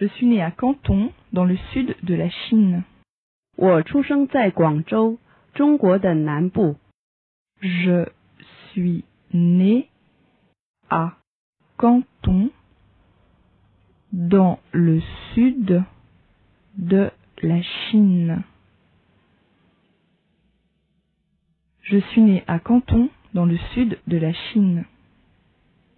Je suis né à Canton, dans le sud de la Chine. Je suis né à Canton, dans le sud de la Chine. Je suis né à Canton, dans le sud de la Chine.